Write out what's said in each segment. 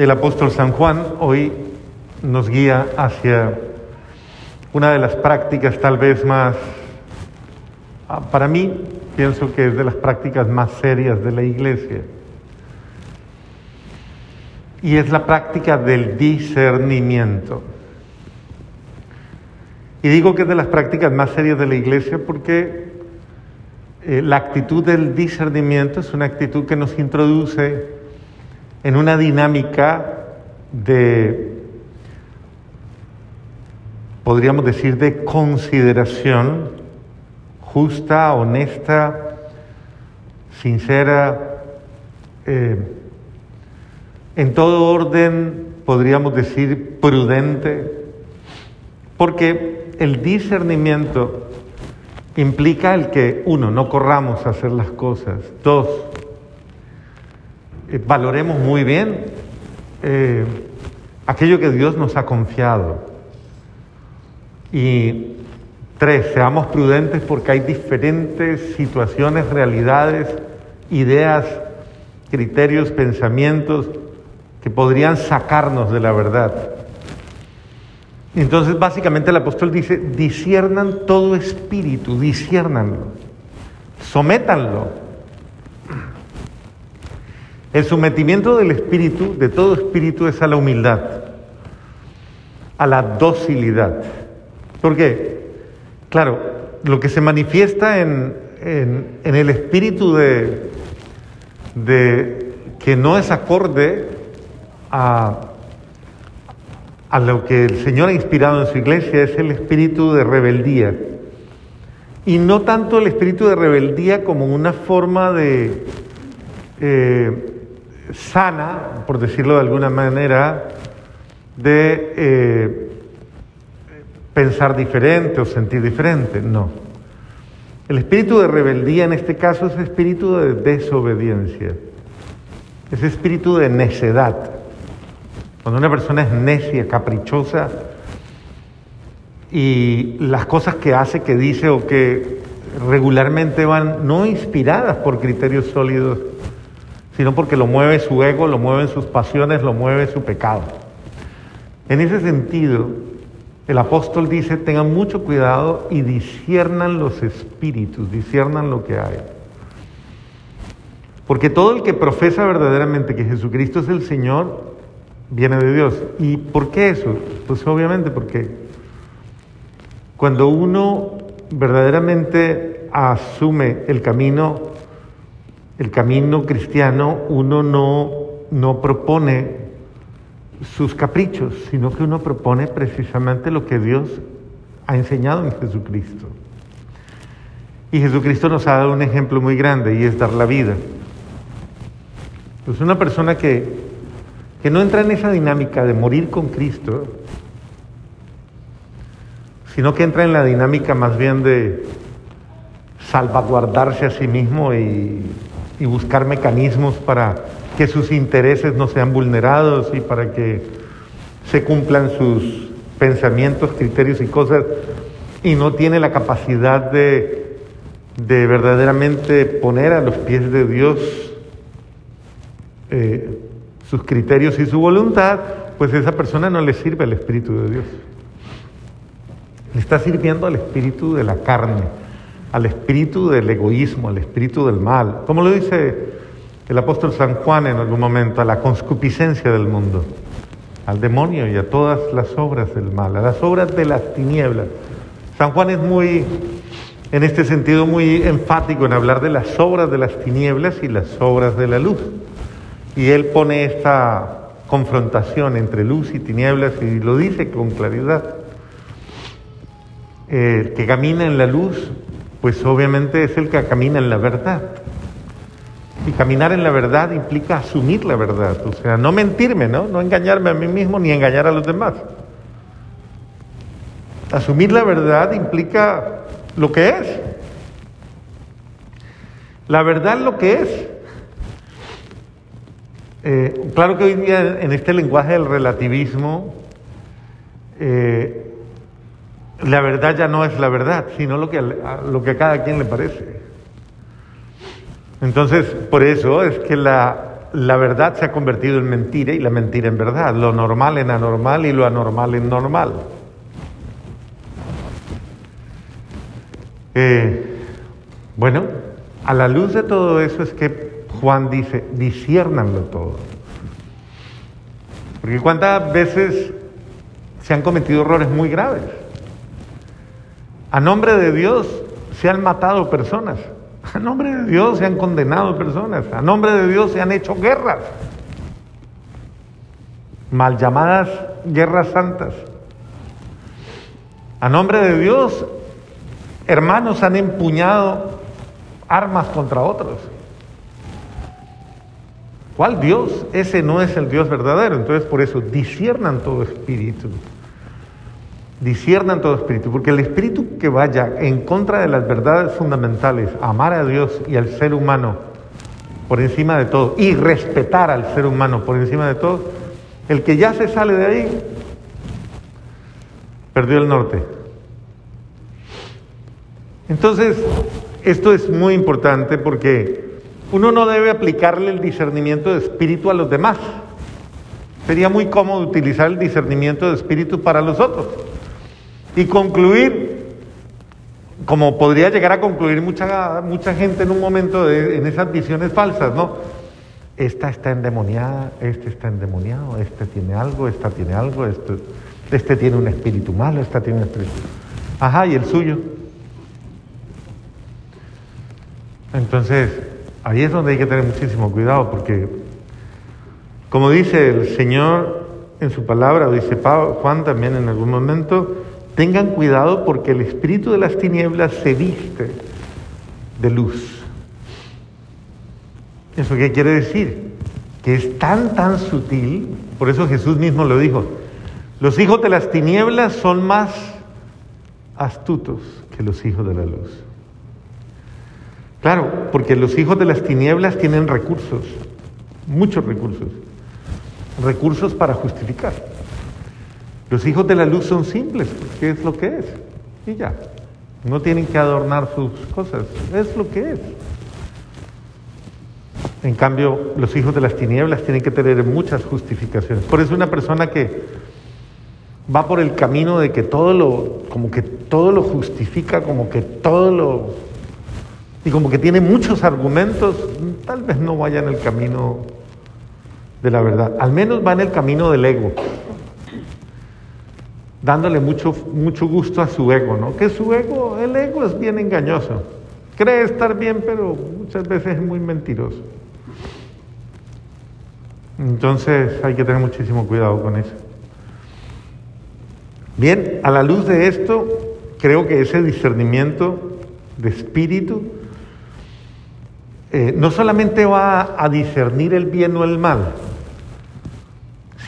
El apóstol San Juan hoy nos guía hacia una de las prácticas tal vez más, ah, para mí pienso que es de las prácticas más serias de la iglesia. Y es la práctica del discernimiento. Y digo que es de las prácticas más serias de la iglesia porque eh, la actitud del discernimiento es una actitud que nos introduce en una dinámica de, podríamos decir, de consideración justa, honesta, sincera, eh, en todo orden, podríamos decir, prudente, porque el discernimiento implica el que, uno, no corramos a hacer las cosas, dos, eh, valoremos muy bien eh, aquello que Dios nos ha confiado. Y tres, seamos prudentes porque hay diferentes situaciones, realidades, ideas, criterios, pensamientos que podrían sacarnos de la verdad. Entonces, básicamente el apóstol dice, disiernan todo espíritu, disciernanlo, sométanlo el sometimiento del espíritu, de todo espíritu, es a la humildad, a la docilidad. Porque, claro, lo que se manifiesta en, el espíritu de, de, que no es acorde a, a lo que el Señor ha inspirado en su iglesia es el espíritu de rebeldía. Y no tanto el espíritu de rebeldía como una forma de... Eh, sana, por decirlo de alguna manera, de eh, pensar diferente o sentir diferente. No. El espíritu de rebeldía en este caso es espíritu de desobediencia, es espíritu de necedad. Cuando una persona es necia, caprichosa, y las cosas que hace, que dice o que regularmente van no inspiradas por criterios sólidos, sino porque lo mueve su ego, lo mueven sus pasiones, lo mueve su pecado. En ese sentido, el apóstol dice, tengan mucho cuidado y disciernan los espíritus, disciernan lo que hay. Porque todo el que profesa verdaderamente que Jesucristo es el Señor, viene de Dios. ¿Y por qué eso? Pues obviamente porque cuando uno verdaderamente asume el camino el camino cristiano uno no, no propone sus caprichos, sino que uno propone precisamente lo que Dios ha enseñado en Jesucristo. Y Jesucristo nos ha dado un ejemplo muy grande y es dar la vida. Pues una persona que, que no entra en esa dinámica de morir con Cristo, sino que entra en la dinámica más bien de salvaguardarse a sí mismo y y buscar mecanismos para que sus intereses no sean vulnerados y para que se cumplan sus pensamientos, criterios y cosas, y no tiene la capacidad de, de verdaderamente poner a los pies de Dios eh, sus criterios y su voluntad, pues esa persona no le sirve al Espíritu de Dios. Le está sirviendo al Espíritu de la carne al espíritu del egoísmo, al espíritu del mal. Como lo dice el apóstol San Juan en algún momento, a la conscupiscencia del mundo, al demonio y a todas las obras del mal, a las obras de las tinieblas. San Juan es muy, en este sentido, muy enfático en hablar de las obras de las tinieblas y las obras de la luz. Y él pone esta confrontación entre luz y tinieblas y lo dice con claridad. El que camina en la luz pues obviamente es el que camina en la verdad. Y caminar en la verdad implica asumir la verdad, o sea, no mentirme, ¿no? No engañarme a mí mismo ni engañar a los demás. Asumir la verdad implica lo que es. La verdad lo que es. Eh, claro que hoy día en este lenguaje del relativismo, eh, la verdad ya no es la verdad, sino lo que a, lo que cada quien le parece. Entonces, por eso es que la, la verdad se ha convertido en mentira y la mentira en verdad, lo normal en anormal y lo anormal en normal. Eh, bueno, a la luz de todo eso es que Juan dice, disciernanlo todo. Porque cuántas veces se han cometido errores muy graves. A nombre de Dios se han matado personas. A nombre de Dios se han condenado personas. A nombre de Dios se han hecho guerras. Mal llamadas guerras santas. A nombre de Dios, hermanos han empuñado armas contra otros. ¿Cuál Dios? Ese no es el Dios verdadero. Entonces por eso disiernan todo espíritu disciernan todo espíritu, porque el espíritu que vaya en contra de las verdades fundamentales, amar a Dios y al ser humano por encima de todo, y respetar al ser humano por encima de todo, el que ya se sale de ahí, perdió el norte. Entonces, esto es muy importante porque uno no debe aplicarle el discernimiento de espíritu a los demás. Sería muy cómodo utilizar el discernimiento de espíritu para los otros. Y concluir, como podría llegar a concluir mucha, mucha gente en un momento de, en esas visiones falsas, ¿no? Esta está endemoniada, este está endemoniado, este tiene algo, esta tiene algo, este, este tiene un espíritu malo, esta tiene un espíritu. Ajá, y el suyo. Entonces, ahí es donde hay que tener muchísimo cuidado, porque, como dice el Señor en su palabra, dice Juan también en algún momento, Tengan cuidado porque el espíritu de las tinieblas se viste de luz. ¿Eso qué quiere decir? Que es tan, tan sutil, por eso Jesús mismo lo dijo, los hijos de las tinieblas son más astutos que los hijos de la luz. Claro, porque los hijos de las tinieblas tienen recursos, muchos recursos, recursos para justificar. Los hijos de la luz son simples, ¿qué es lo que es? Y ya, no tienen que adornar sus cosas, es lo que es. En cambio, los hijos de las tinieblas tienen que tener muchas justificaciones. Por eso una persona que va por el camino de que todo lo, como que todo lo justifica, como que todo lo, y como que tiene muchos argumentos, tal vez no vaya en el camino de la verdad. Al menos va en el camino del ego dándole mucho, mucho gusto a su ego, ¿no? Que su ego, el ego es bien engañoso. Cree estar bien, pero muchas veces es muy mentiroso. Entonces hay que tener muchísimo cuidado con eso. Bien, a la luz de esto, creo que ese discernimiento de espíritu eh, no solamente va a discernir el bien o el mal,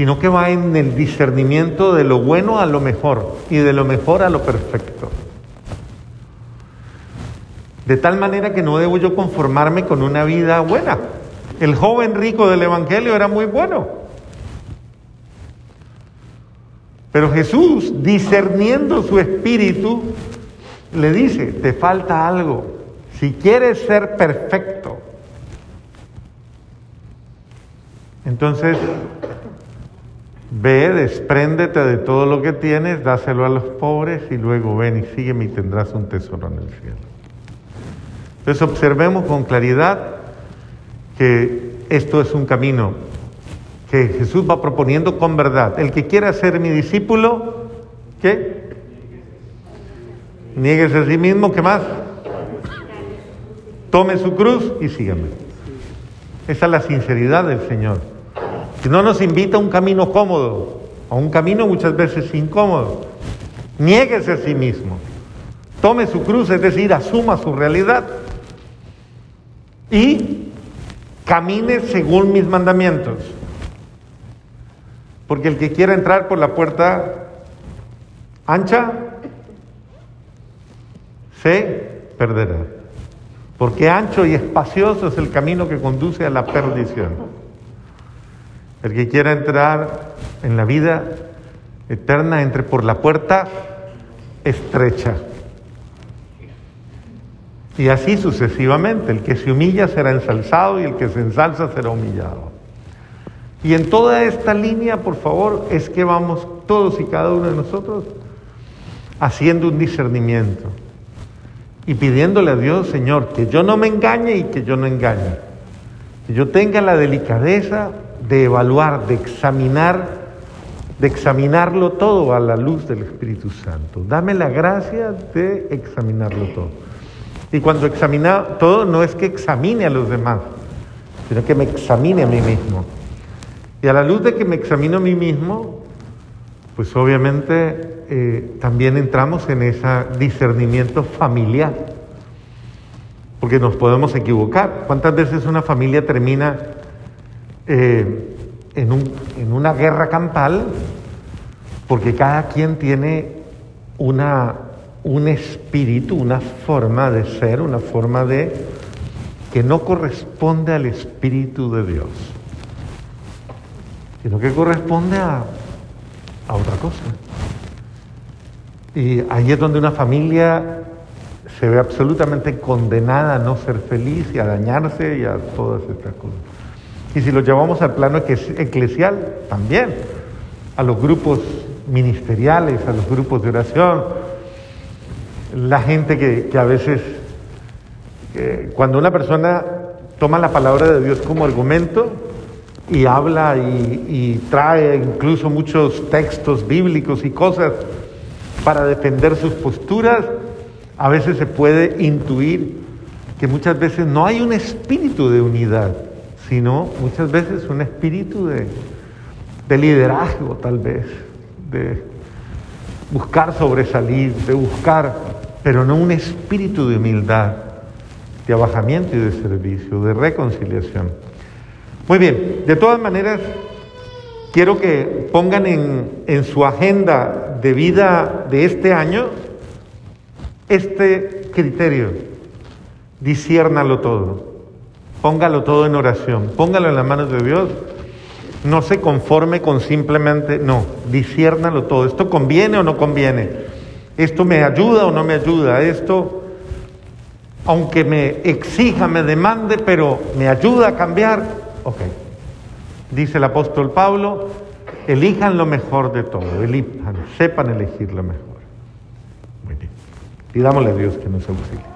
sino que va en el discernimiento de lo bueno a lo mejor y de lo mejor a lo perfecto. De tal manera que no debo yo conformarme con una vida buena. El joven rico del Evangelio era muy bueno. Pero Jesús, discerniendo su espíritu, le dice, te falta algo. Si quieres ser perfecto, entonces Ve, despréndete de todo lo que tienes, dáselo a los pobres y luego ven y sígueme y tendrás un tesoro en el cielo. Entonces observemos con claridad que esto es un camino que Jesús va proponiendo con verdad. El que quiera ser mi discípulo, ¿qué? Nieguese a sí mismo, ¿qué más? Tome su cruz y sígame. Esa es la sinceridad del Señor no nos invita a un camino cómodo, a un camino muchas veces incómodo. Niéguese a sí mismo, tome su cruz, es decir, asuma su realidad y camine según mis mandamientos. Porque el que quiera entrar por la puerta ancha, se perderá. Porque ancho y espacioso es el camino que conduce a la perdición. El que quiera entrar en la vida eterna entre por la puerta estrecha. Y así sucesivamente. El que se humilla será ensalzado y el que se ensalza será humillado. Y en toda esta línea, por favor, es que vamos todos y cada uno de nosotros haciendo un discernimiento y pidiéndole a Dios, Señor, que yo no me engañe y que yo no engañe. Que yo tenga la delicadeza de evaluar, de examinar, de examinarlo todo a la luz del Espíritu Santo. Dame la gracia de examinarlo todo. Y cuando examina todo, no es que examine a los demás, sino que me examine a mí mismo. Y a la luz de que me examino a mí mismo, pues obviamente eh, también entramos en ese discernimiento familiar, porque nos podemos equivocar. ¿Cuántas veces una familia termina eh, en, un, en una guerra campal porque cada quien tiene una, un espíritu, una forma de ser, una forma de que no corresponde al espíritu de Dios? sino que corresponde a, otra cosa. Y ahí es donde una familia se ve absolutamente condenada a no ser feliz y a dañarse y a todas estas cosas. Y si lo llevamos al plano eclesial, también, a los grupos ministeriales, a los grupos de oración, la gente que, a veces, cuando una persona toma la palabra de Dios como argumento, y habla y, trae incluso muchos textos bíblicos y cosas para defender sus posturas, a veces se puede intuir que muchas veces no hay un espíritu de unidad, sino muchas veces un espíritu de, de liderazgo tal vez, de buscar sobresalir, de buscar, pero no un espíritu de humildad, de abajamiento y de servicio, de reconciliación. Muy bien, de todas maneras, quiero que pongan en, su agenda de vida de este año este criterio. Disciérnalo todo. Póngalo todo en oración. Póngalo en las manos de Dios. No se conforme con simplemente, no, disciérnalo todo. ¿Esto conviene o no conviene? ¿Esto me ayuda o no me ayuda? ¿Esto, aunque me exija, me demande, pero me ayuda a cambiar? Ok. Dice el apóstol Pablo, elijan lo mejor de todo, elijan, sepan elegir lo mejor. Muy bien. Pidámosle a Dios que nos auxilie.